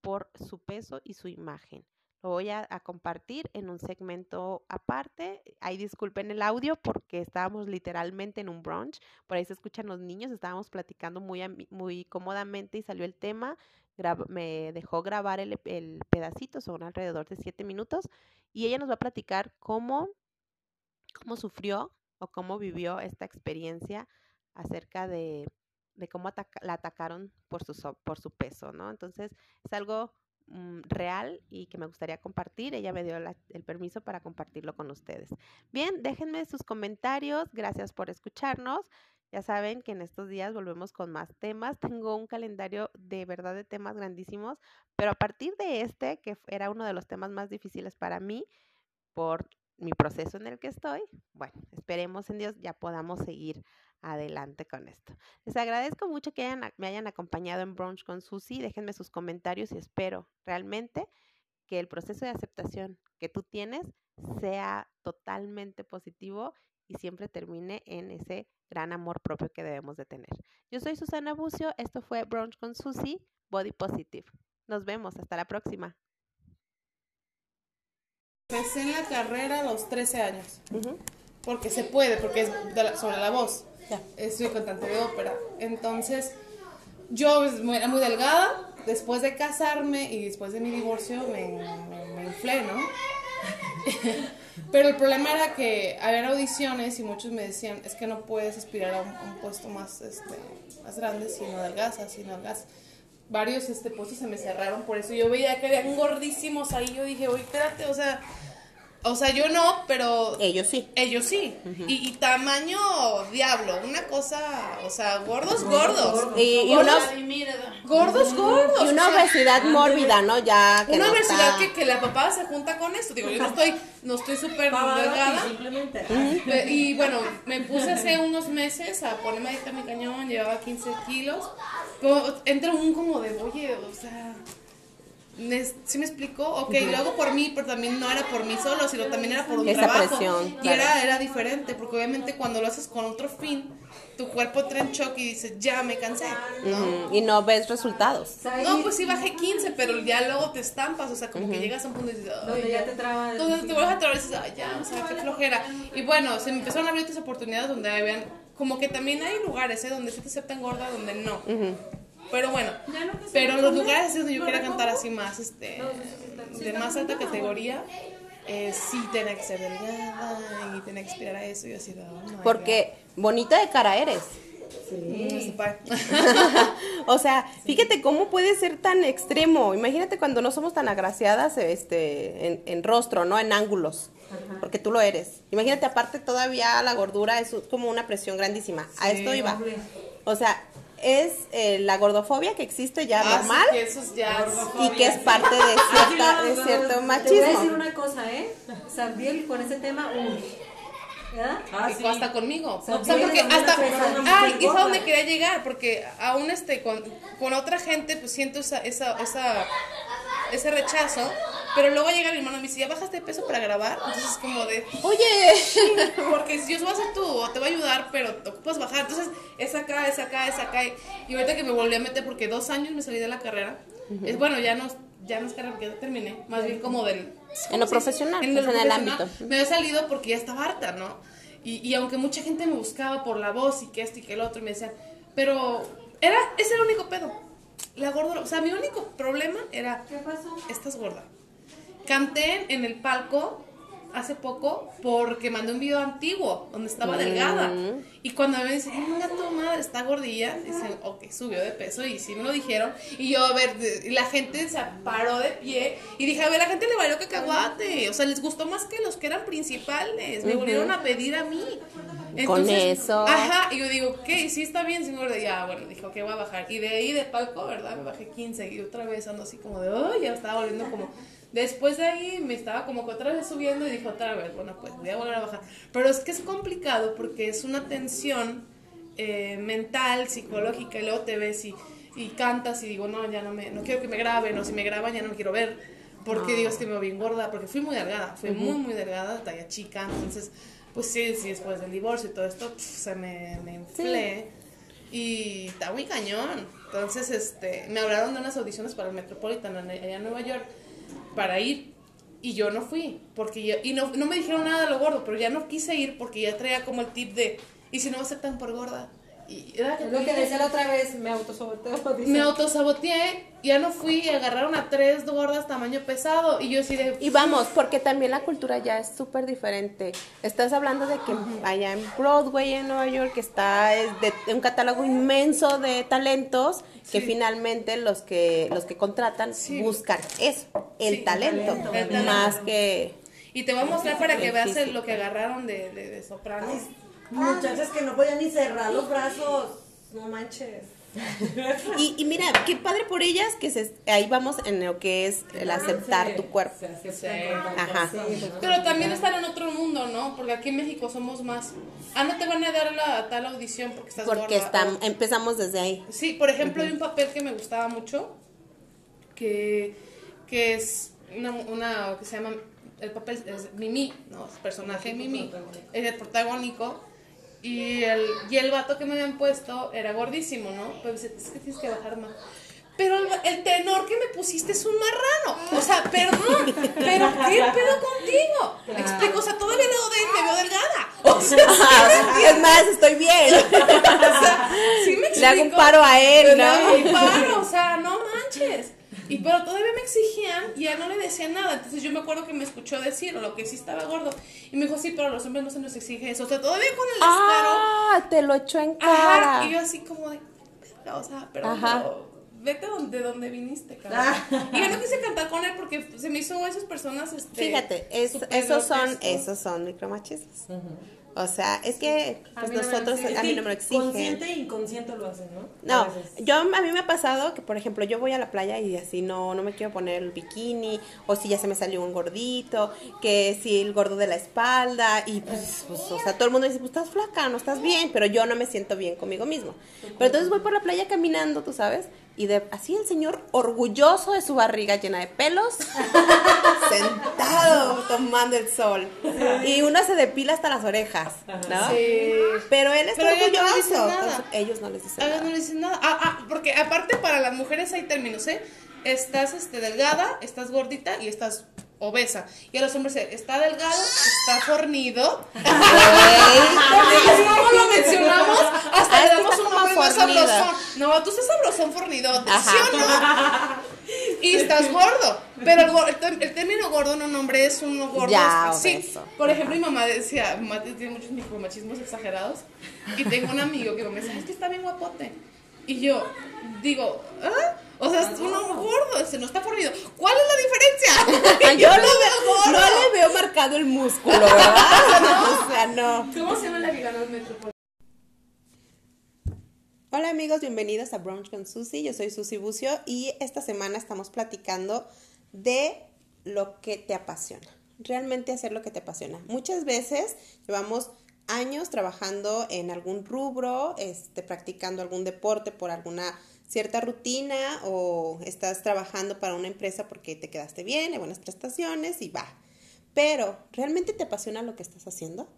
por su peso y su imagen. Lo voy a, compartir en un segmento aparte. Ahí disculpen el audio porque estábamos literalmente en un brunch. Por ahí se escuchan los niños. Estábamos platicando muy, muy cómodamente y salió el tema. Me dejó grabar el, el pedacito, son alrededor de siete minutos. Y ella nos va a platicar cómo, cómo sufrió o cómo vivió esta experiencia acerca de, de cómo la atacaron por su, por su peso, ¿no? Entonces, es algo Mm, real y que me gustaría compartir. Ella me dio el permiso para compartirlo con ustedes. Bien, déjenme sus comentarios. Gracias por escucharnos. Ya saben que en estos días volvemos con más temas. Tengo un calendario de verdad de temas grandísimos, pero a partir de este, que era uno de los temas más difíciles para mí, por mi proceso en el que estoy, bueno, esperemos en Dios ya podamos seguir adelante con esto. Les agradezco mucho que me hayan acompañado en Brunch con Susi. Déjenme sus comentarios y espero realmente que el proceso de aceptación que tú tienes sea totalmente positivo y siempre termine en ese gran amor propio que debemos de tener. Yo soy Susana Bucio, esto fue Brunch con Susi, Body Positive. Nos vemos, hasta la próxima. Empecé en la carrera a los 13 años. Porque se puede, porque es sobre la voz. Soy cantante de ópera. Entonces, yo era muy delgada. Después de casarme y después de mi divorcio, me, me, inflé, ¿no? Pero el problema era que había audiciones y muchos me decían, es que no puedes aspirar a un, puesto más, este, más grande si no adelgazas, si no adelgazas. Varios este, puestos se me cerraron por eso. Yo veía que habían gordísimos ahí. Yo dije, oye, espérate, o sea, o sea, yo no, pero... Ellos sí. Ellos sí. y, tamaño diablo, una cosa, o sea, gordos, gordos. Y, gordos, gordos. Y una obesidad mórbida, ¿no? Ya que Una obesidad que, que, la papá se junta con esto. Digo, yo no estoy no estoy súper delgada. Simplemente. Y bueno, me puse hace unos meses a ponerme a mi cañón, llevaba 15 kilos. Entra un como de, oye, o sea ¿Sí me explicó? Ok, lo hago por mí, pero también no era por mí solo, sino también era por un Esa trabajo. Presión, y era, era diferente, porque obviamente cuando lo haces con otro fin, tu cuerpo entra en shock y dice, ya me cansé, ¿no? Y no ves resultados. No, pues sí bajé 15, pero ya luego te estampas, o sea, como que llegas a un punto y dices, donde ya te trabas. Donde te vuelves a trabar y dices, ay, ya, o sea, qué flojera. Y bueno, se me empezaron a abrir otras oportunidades donde habían, como que también hay lugares, ¿eh? Donde sí te aceptan gorda, donde no. Pero bueno, pero los lugares donde yo quería cantar así más, este, de más alta categoría, eh, sí tenía que ser delgada y tenía que aspirar a eso y así, oh Porque bonita de cara eres. Sí. o sea, fíjate cómo puede ser tan extremo. Imagínate cuando no somos tan agraciadas este, en, rostro, ¿no? En ángulos. Porque tú lo eres. Imagínate, aparte todavía la gordura es como una presión grandísima. a esto iba. O sea, es eh, la gordofobia que existe ya ah, normal y que es parte de, cierta, de cierto machismo. Te voy a decir una cosa, ¿eh? Sabiel con ese tema, uy. ¿verdad? Ah, y hasta conmigo. O sea, porque hasta. Ay, y a dónde quería llegar, porque aún este, con, con otra gente, pues siento esa, esa, esa ese rechazo, pero luego llega mi hermano y me dice, ¿ya bajaste de peso para grabar? Entonces es como de, oye, porque si yo voy a ser tú, o te voy a ayudar, pero te ocupas bajar. Entonces es acá, es acá, es acá. Y ahorita que me volví a meter, porque dos años me salí de la carrera, es bueno, ya no, ya no es carrera porque ya terminé, más bien como del... En lo profesional, en, pues, en el ámbito. Me he salido porque ya estaba harta, ¿no? Y, y aunque mucha gente me buscaba por la voz y que esto y que el otro, y me decían, pero era, ese era el único pedo la gordura. O sea, mi único problema era. ¿Qué pasó? Estás gorda. Canté en el palco hace poco porque mandé un video antiguo donde estaba mm. delgada. Y cuando me dicen, venga tu madre, está gordilla, dicen, ok, subió de peso y sí me lo dijeron. Y yo, a ver, y la gente se paró de pie y dije, a ver, la gente le valió cacahuate. O sea, les gustó más que los que eran principales. Me volvieron a pedir a mí. Con eso. Ajá, y yo digo, ¿qué? Sí está bien, señor. De ya, bueno, dijo que voy a bajar. Y de ahí de palco, ¿verdad? Me bajé 15 y otra vez ando así como de, oh, ya estaba volviendo como. Después de ahí me estaba como que otra vez subiendo y dije otra vez, bueno, pues voy a volver a bajar. Pero es que es complicado porque es una tensión eh, mental, psicológica, y luego te ves y, y, cantas y digo, no, ya no me, no quiero que me graben, o si me graban ya no me quiero ver, porque digo, es que me veo bien gorda, porque fui muy delgada, fui muy, muy delgada, talla chica, entonces pues sí, sí, después del divorcio y todo esto, se me, me inflé. Y está muy cañón. Entonces, este, me hablaron de unas audiciones para el Metropolitan allá en Nueva York para ir. Y yo no fui, porque y no, no me dijeron nada de lo gordo, pero ya no quise ir porque ya traía como el tip de, ¿y si no va a tan por gorda? Y era lo que decía la otra vez, me autosaboteé. Me autosaboteé, ya no fui, agarraron a tres gordas tamaño pesado y yo sí de... Y vamos, porque también la cultura ya es súper diferente. Estás hablando de que allá en Broadway, en Nueva York, está de, un catálogo inmenso de talentos que finalmente los que los que contratan buscan eso, el, talento, más que... Y te voy a mostrar para que veas lo que agarraron de, de, de sopranos. Muchachas que no podían ni cerrar los brazos. No manches. Y, y mira, qué padre por ellas que se, ahí vamos en lo que es el aceptar tu cuerpo. Se acepta Sí. con tal Ajá. Sí, Pero también están en otro mundo, ¿no? Porque aquí en México somos más. Ah, no te van a dar la tal audición porque estás Porque están, empezamos desde ahí. Sí, por ejemplo, hay un papel que me gustaba mucho, que, que es una, una que se llama, el papel es Mimi, ¿no? El personaje Mimi, es el protagónico, y el, y el vato que me habían puesto era gordísimo, ¿no? Pero dice, es que tienes que bajar más. Pero el, el tenor que me pusiste es un marrano. O sea, perdón, pero ¿qué pedo contigo? Me explico, o sea, todavía no de, te veo delgada. O sea, sí me es más, estoy bien. o sea, sí me Le hago un explico. paro a él, Le hago un ¿no? paro, o sea, no manches. Y pero todavía me exigían y ya no le decían nada. Entonces yo me acuerdo que me escuchó decir lo que sí estaba gordo. Y me dijo, sí, pero a los hombres no se nos exige eso. O sea, todavía con el descaro. Ah, te lo echó en cara. Ajá. Y yo así como de, "Verga, o sea, pero, Ajá. pero vete donde, de donde viniste, cabrón. y yo no quise cantar con él porque se me hizo esas personas, este. Fíjate, es- esos son, esos son micromachismos. O sea, es que pues no nosotros, exigen. a mí no me lo exigen. Consciente e inconsciente lo hacen, ¿no? No, A yo a mí me ha pasado que, por ejemplo, yo voy a la playa y así no, no me quiero poner el bikini, o si ya se me salió un gordito, que si el gordo de la espalda, y pues, pues, o sea, todo el mundo dice, pues estás flaca, no estás bien, pero yo no me siento bien conmigo mismo. Pero entonces voy por la playa caminando, tú sabes, y de así el señor orgulloso de su barriga llena de pelos, sentado tomando el sol. Y uno se depila hasta las orejas, ¿no? Sí. Pero él está Pero ellos no orgulloso. dicen nada. entonces ellos no les dicen nada. no le dicen nada. Ah, ah, porque aparte para las mujeres hay términos, ¿eh? Estás este, delgada, estás gordita y estás obesa. Y a los hombres está delgado, está fornido. ¿Cómo lo mencionamos? Hasta Ah, le damos un nombre más sabrosón. No, tú estás sabrosón fornidote. ¿sí o no? Y estás gordo. Pero el, el término gordo en un hombre es un gordo. Ya, sí. Por ejemplo, mi mamá decía, mi mamá tiene muchos micromachismos exagerados. Y tengo un amigo que me dice, es que está bien guapote. Y yo digo, ¿ah? O sea, es uno gordo, ese no está fornido. ¿Cuál es la diferencia? Yo no le veo gordo. no le veo marcado el músculo, ¿verdad? O sea, no. ¿Cómo se llama la que ganó el Metropolitano? Hola amigos, bienvenidos a Brunch con Susi. Yo soy Susi Bucio y esta semana estamos platicando de lo que te apasiona. Realmente hacer lo que te apasiona. Muchas veces llevamos años trabajando en algún rubro, este, practicando algún deporte por alguna cierta rutina o estás trabajando para una empresa porque te quedaste bien, hay buenas prestaciones y va. Pero, ¿realmente te apasiona lo que estás haciendo?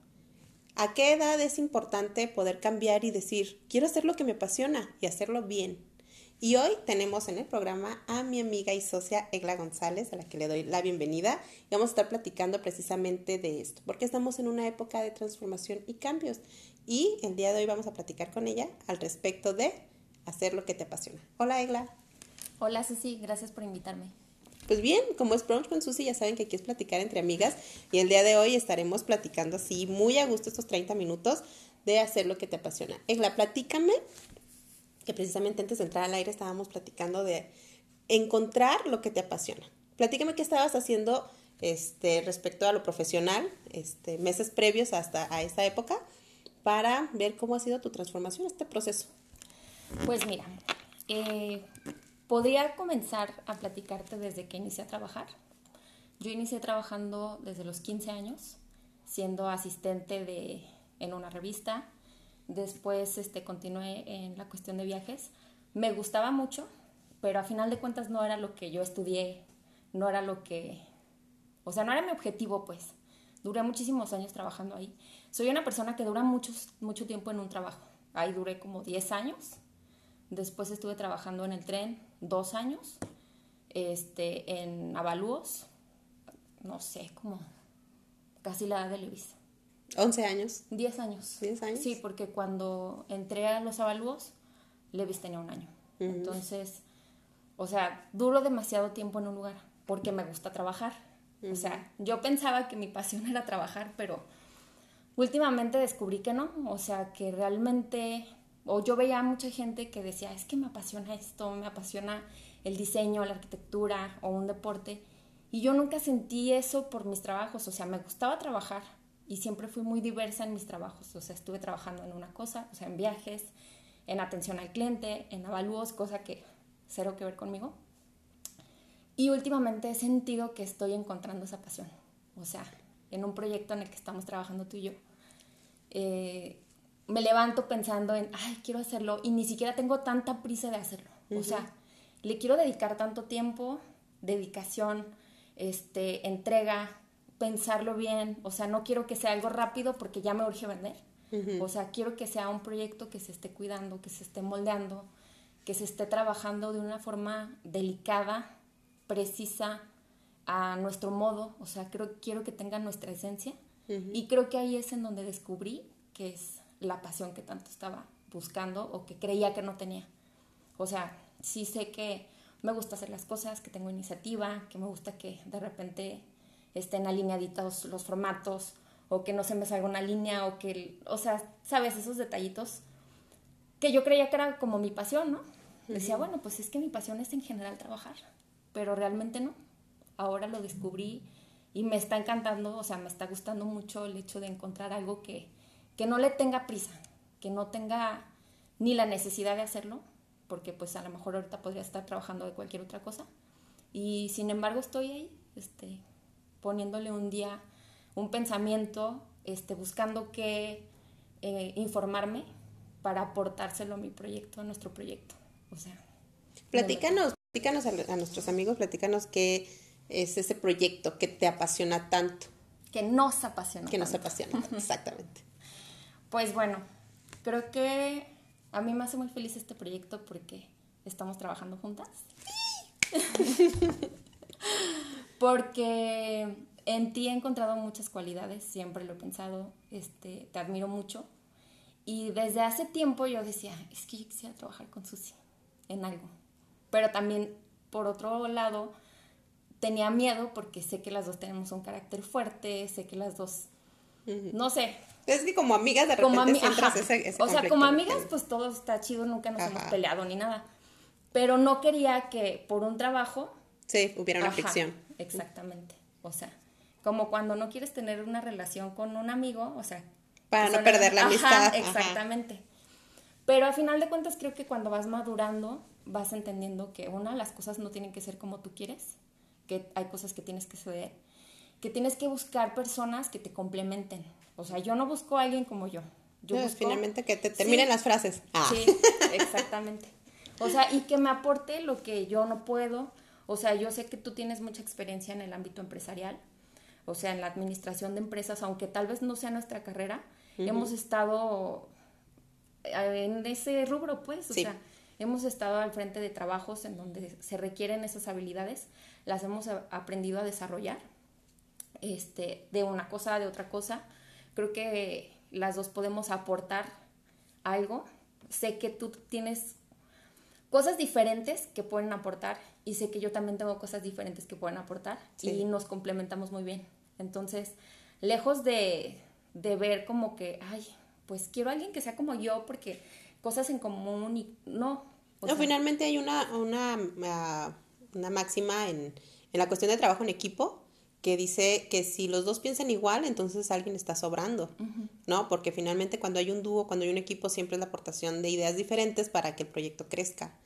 ¿A qué edad es importante poder cambiar y decir, quiero hacer lo que me apasiona y hacerlo bien? Y hoy tenemos en el programa a mi amiga y socia Egla González, a la que le doy la bienvenida, y vamos a estar platicando precisamente de esto, porque estamos en una época de transformación y cambios. Y el día de hoy vamos a platicar con ella al respecto de hacer lo que te apasiona. Hola Egla. Hola Susi, gracias por invitarme. Pues bien, como es brunch con Susi, ya saben que aquí es platicar entre amigas y el día de hoy estaremos platicando así muy a gusto estos 30 minutos de hacer lo que te apasiona. Egla, platícame, que precisamente antes de entrar al aire estábamos platicando de encontrar lo que te apasiona. Platícame qué estabas haciendo este, respecto a lo profesional, este, meses previos hasta a esa época, para ver cómo ha sido tu transformación, este proceso. Pues mira, eh, podría comenzar a platicarte desde que inicié a trabajar. Yo inicié trabajando desde los 15 años, siendo asistente de, en una revista. Después este, continué en la cuestión de viajes. Me gustaba mucho, pero a final de cuentas no era lo que yo estudié, no era lo que... O sea, no era mi objetivo, pues. Duré muchísimos años trabajando ahí. Soy una persona que dura muchos, mucho tiempo en un trabajo. Ahí duré como 10 años. Después estuve trabajando en el tren dos años. Este, en avalúos, no sé, como casi la edad de Luis. 11 años. 10 años. 10 años. Sí, porque cuando entré a los avalúos, Levis tenía un año. Entonces, o sea, duro demasiado tiempo en un lugar porque me gusta trabajar. O sea, yo pensaba que mi pasión era trabajar, pero últimamente descubrí que no. O sea, que realmente, o yo veía mucha gente que decía, es que me apasiona esto, me apasiona el diseño, la arquitectura o un deporte. Y yo nunca sentí eso por mis trabajos. O sea, me gustaba trabajar y siempre fui muy diversa en mis trabajos. O sea, estuve trabajando en una cosa, o sea, en viajes, en atención al cliente, en avalúos, cosa que cero que ver conmigo. Y últimamente he sentido que estoy encontrando esa pasión. O sea, en un proyecto en el que estamos trabajando tú y yo, eh, me levanto pensando en, ay, quiero hacerlo y ni siquiera tengo tanta prisa de hacerlo. O sea, le quiero dedicar tanto tiempo, dedicación, este, entrega, pensarlo bien. O sea, no quiero que sea algo rápido porque ya me urge vender. O sea, quiero que sea un proyecto que se esté cuidando, que se esté moldeando, que se esté trabajando de una forma delicada, precisa, a nuestro modo. O sea, creo, quiero que tenga nuestra esencia. Y creo que ahí es en donde descubrí que es la pasión que tanto estaba buscando o que creía que no tenía. O sea, sí sé que me gusta hacer las cosas, que tengo iniciativa, que me gusta que de repente estén alineaditos los formatos o que no se me salga una línea o que, o sea, sabes, esos detallitos que yo creía que era como mi pasión, ¿no? Decía, bueno, pues es que mi pasión es en general trabajar, pero realmente no. Ahora lo descubrí y me está encantando, o sea, me está gustando mucho el hecho de encontrar algo que, que no le tenga prisa, que no tenga ni la necesidad de hacerlo, porque pues a lo mejor ahorita podría estar trabajando de cualquier otra cosa. Y sin embargo estoy ahí, este, poniéndole un día un pensamiento, este, buscando qué eh, informarme para aportárselo a mi proyecto, a nuestro proyecto. O sea. Platícanos, platícanos a, a nuestros amigos, platícanos qué es ese proyecto que te apasiona tanto. Que nos apasiona. Que nos apasiona, exactamente. Pues bueno, creo que a mí me hace muy feliz este proyecto porque estamos trabajando juntas. porque en ti he encontrado muchas cualidades, siempre lo he pensado, este, te admiro mucho. Y desde hace tiempo yo decía, es que yo quisiera trabajar con Susi en algo. Pero también, por otro lado, tenía miedo porque sé que las dos tenemos un carácter fuerte, sé que las dos, no sé, es que como amigas de repente ese, O sea, como amigas, pues todo está chido, nunca nos hemos peleado ni nada. Pero no quería que por un trabajo... Sí, hubiera una fricción. Exactamente. O sea, como cuando no quieres tener una relación con un amigo, o sea... Para no perder la amistad. Exactamente. Pero al final de cuentas creo que cuando vas madurando, vas entendiendo que una, las cosas no tienen que ser como tú quieres, que hay cosas que tienes que ceder, que tienes que buscar personas que te complementen. O sea, yo no busco a alguien como yo. Yo busco... Finalmente que te terminen las frases. Ah. Sí, exactamente. O sea, y que me aporte lo que yo no puedo. O sea, yo sé que tú tienes mucha experiencia en el ámbito empresarial, o sea, en la administración de empresas, aunque tal vez no sea nuestra carrera, hemos estado eh, en ese rubro, pues, o sea, hemos estado al frente de trabajos en donde se requieren esas habilidades, las hemos aprendido a desarrollar, este, de una cosa, de otra cosa, creo que las dos podemos aportar algo. Sé que tú tienes cosas diferentes que pueden aportar y sé que yo también tengo cosas diferentes que pueden aportar y nos complementamos muy bien. Entonces, lejos de, de, ver como que, ay, pues quiero a alguien que sea como yo porque cosas en común y no. no, finalmente hay una, una, ah, una máxima en, en la cuestión de trabajo en equipo que dice que si los dos piensan igual, entonces alguien está sobrando, ¿no? Porque finalmente cuando hay un dúo, cuando hay un equipo, siempre es la aportación de ideas diferentes para que el proyecto crezca.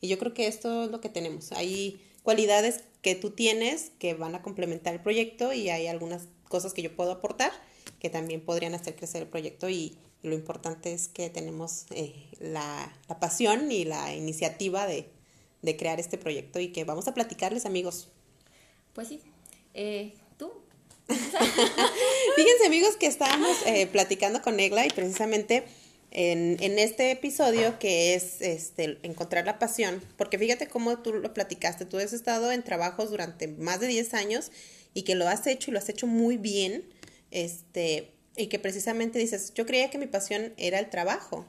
Y yo creo que esto es lo que tenemos. Hay cualidades que tú tienes que van a complementar el proyecto y hay algunas cosas que yo puedo aportar que también podrían hacer crecer el proyecto y, lo importante es que tenemos eh, la, la, pasión y la iniciativa de, de crear este proyecto y que vamos a platicarles amigos. Pues sí, eh, ¿Tú? Fíjense amigos que estábamos eh, platicando con Egla y precisamente en, en, este episodio que es este, encontrar la pasión, porque fíjate cómo tú lo platicaste, tú has estado en trabajos durante más de 10 años y que lo has hecho y lo has hecho muy bien, este, y que precisamente dices, yo creía que mi pasión era el trabajo.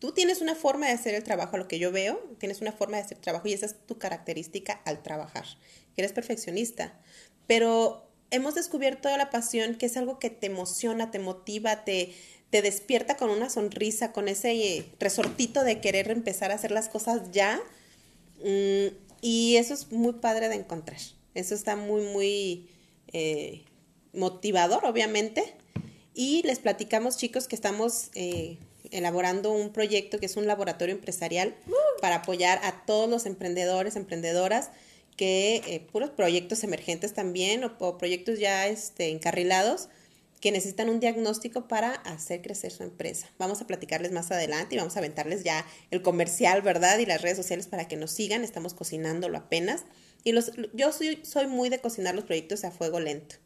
Tú tienes una forma de hacer el trabajo, lo que yo veo, tienes una forma de hacer trabajo y esa es tu característica al trabajar, eres perfeccionista pero hemos descubierto la pasión, que es algo que te emociona, te motiva, te, te despierta con una sonrisa, con ese resortito de querer empezar a hacer las cosas ya. Mm, y eso es muy padre de encontrar. Eso está muy, muy eh, motivador, obviamente. Y les platicamos, chicos, que estamos eh, elaborando un proyecto que es un laboratorio empresarial para apoyar a todos los emprendedores, emprendedoras, que eh, puros proyectos emergentes también o, o proyectos ya este, encarrilados que necesitan un diagnóstico para hacer crecer su empresa. Vamos a platicarles más adelante y vamos a aventarles ya el comercial, ¿verdad? Y las redes sociales para que nos sigan. Estamos cocinándolo apenas. Y los, yo soy, soy muy de cocinar los proyectos a fuego lento.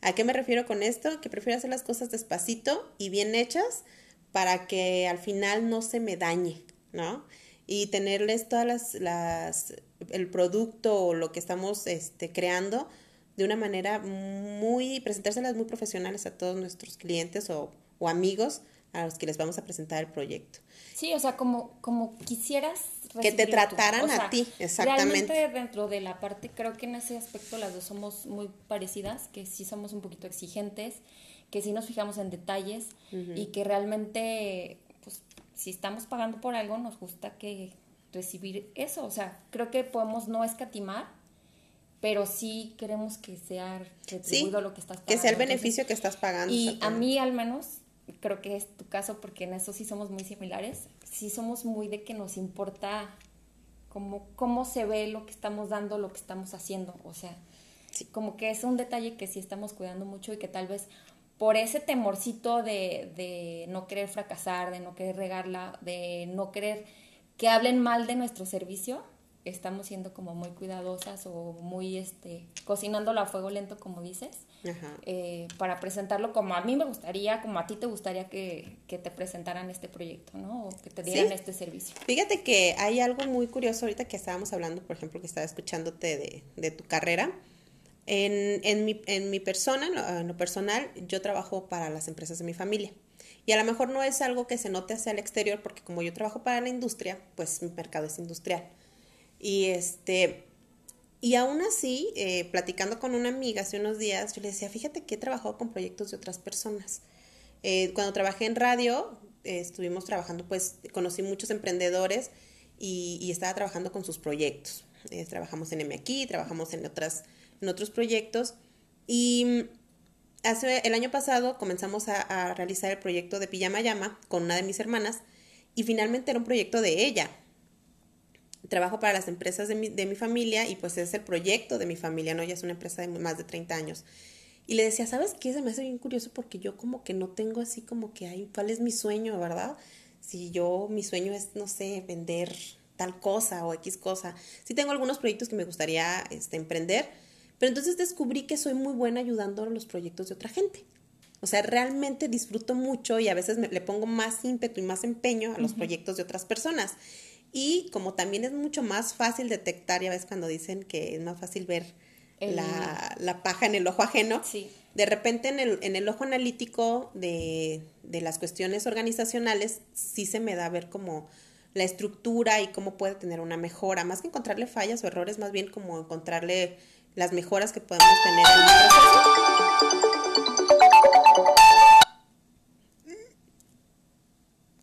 ¿A qué me refiero con esto? Que prefiero hacer las cosas despacito y bien hechas para que al final no se me dañe, ¿no? Y tenerles todas las, las el producto o lo que estamos este, creando de una manera muy, presentárselas muy profesionales a todos nuestros clientes o, o amigos a los que les vamos a presentar el proyecto. Sí, o sea, como, como quisieras que te trataran a ti, exactamente. Realmente dentro de la parte, creo que en ese aspecto las dos somos muy parecidas, que sí somos un poquito exigentes, que sí nos fijamos en detalles y que realmente, pues, si estamos pagando por algo, nos gusta que recibir eso. O sea, creo que podemos no escatimar pero sí queremos que sea retribuido lo que estás pagando. Que sea el beneficio que estás pagando. Y a mí al menos, creo que es tu caso porque en eso sí somos muy similares, sí somos muy de que nos importa cómo, cómo se ve lo que estamos dando, lo que estamos haciendo, o sea, como que es un detalle que sí estamos cuidando mucho y que tal vez por ese temorcito de, de no querer fracasar, de no querer regarla, de no querer que hablen mal de nuestro servicio, estamos siendo como muy cuidadosas o muy este cocinándolo a fuego lento como dices eh, para presentarlo como a mí me gustaría como a ti te gustaría que, que te presentaran este proyecto no o que te dieran este servicio. Fíjate que hay algo muy curioso ahorita que estábamos hablando por ejemplo que estaba escuchándote de, de tu carrera. En, en, mi, en mi persona, en lo, personal, yo trabajo para las empresas de mi familia. Y a lo mejor no es algo que se note hacia el exterior, porque como yo trabajo para la industria, pues mi mercado es industrial. Y este, y aún así, eh, platicando con una amiga hace unos días, yo le decía, fíjate que he trabajado con proyectos de otras personas. Eh, cuando trabajé en radio, eh, estuvimos trabajando, pues conocí muchos emprendedores y, estaba trabajando con sus proyectos. trabajamos en M aquí, trabajamos en, otras, en otros proyectos. Y hace, el año pasado comenzamos a, a realizar el proyecto de Pijama Llama con una de mis hermanas y finalmente era un proyecto de ella trabajo para las empresas de mi, de mi familia y pues es el proyecto de mi familia, ¿no? Ya es una empresa de más de 30 años. Y le decía, ¿sabes qué? Se me hace bien curioso porque yo como que no tengo así como que, ay, ¿cuál es mi sueño, verdad? Si yo, mi sueño es, no sé, vender tal cosa o X cosa. Sí tengo algunos proyectos que me gustaría este, emprender, pero entonces descubrí que soy muy buena ayudando a los proyectos de otra gente. O sea, realmente disfruto mucho y a veces me, le pongo más ímpetu y más empeño a los proyectos de otras personas. Y como también es mucho más fácil detectar, ya ves cuando dicen que es más fácil ver la, la, paja en el ojo ajeno, sí. de repente en el, en el ojo analítico de, de las cuestiones organizacionales sí se me da a ver como la estructura y cómo puede tener una mejora, más que encontrarle fallas o errores, más bien como encontrarle las mejoras que podemos tener en el proceso.